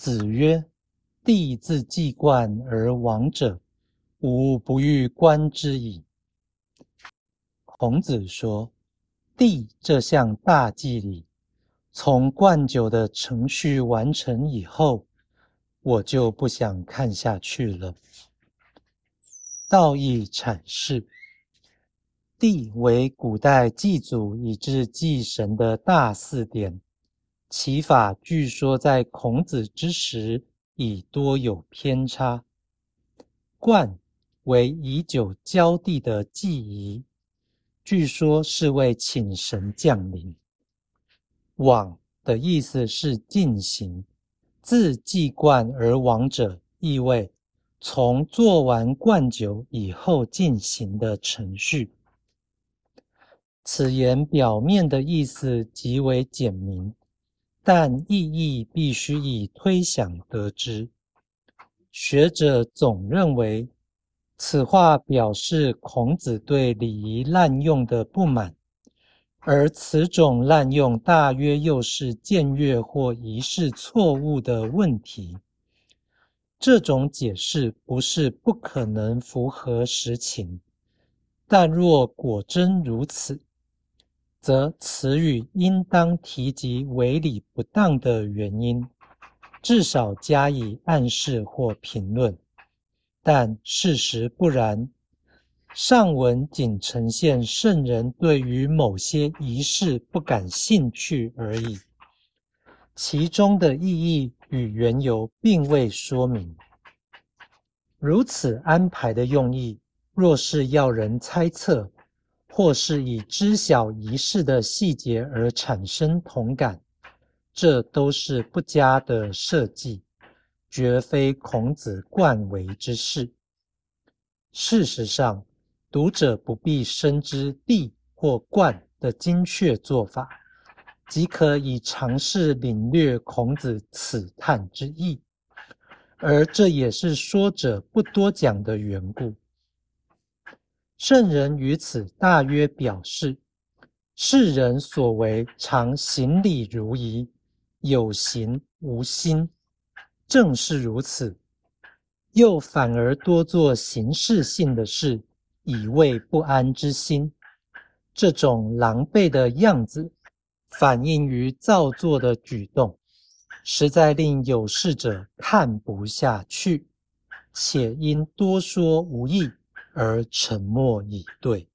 子曰：“帝自季冠而亡者，吾不欲观之矣。”孔子说：“帝这项大祭礼，从灌酒的程序完成以后，我就不想看下去了。”道义阐释：帝为古代祭祖以至祭神的大祀典。其法据说在孔子之时已多有偏差。冠为以酒浇地的祭仪，据说是为请神降临。往的意思是进行，自祭冠而往者，意味从做完灌酒以后进行的程序。此言表面的意思极为简明。但意义必须以推想得知。学者总认为，此话表示孔子对礼仪滥用的不满，而此种滥用大约又是僭越或仪式错误的问题。这种解释不是不可能符合实情，但若果真如此，则词语应当提及违礼不当的原因，至少加以暗示或评论。但事实不然，上文仅呈现圣人对于某些仪式不感兴趣而已，其中的意义与缘由并未说明。如此安排的用意，若是要人猜测。或是以知晓仪式的细节而产生同感，这都是不佳的设计，绝非孔子惯为之事。事实上，读者不必深知帝或冠的精确做法，即可以尝试领略孔子此叹之意，而这也是说者不多讲的缘故。圣人于此大约表示：世人所为常行礼如仪，有形无心，正是如此。又反而多做形式性的事，以慰不安之心。这种狼狈的样子，反映于造作的举动，实在令有事者看不下去，且因多说无益。而沉默以对。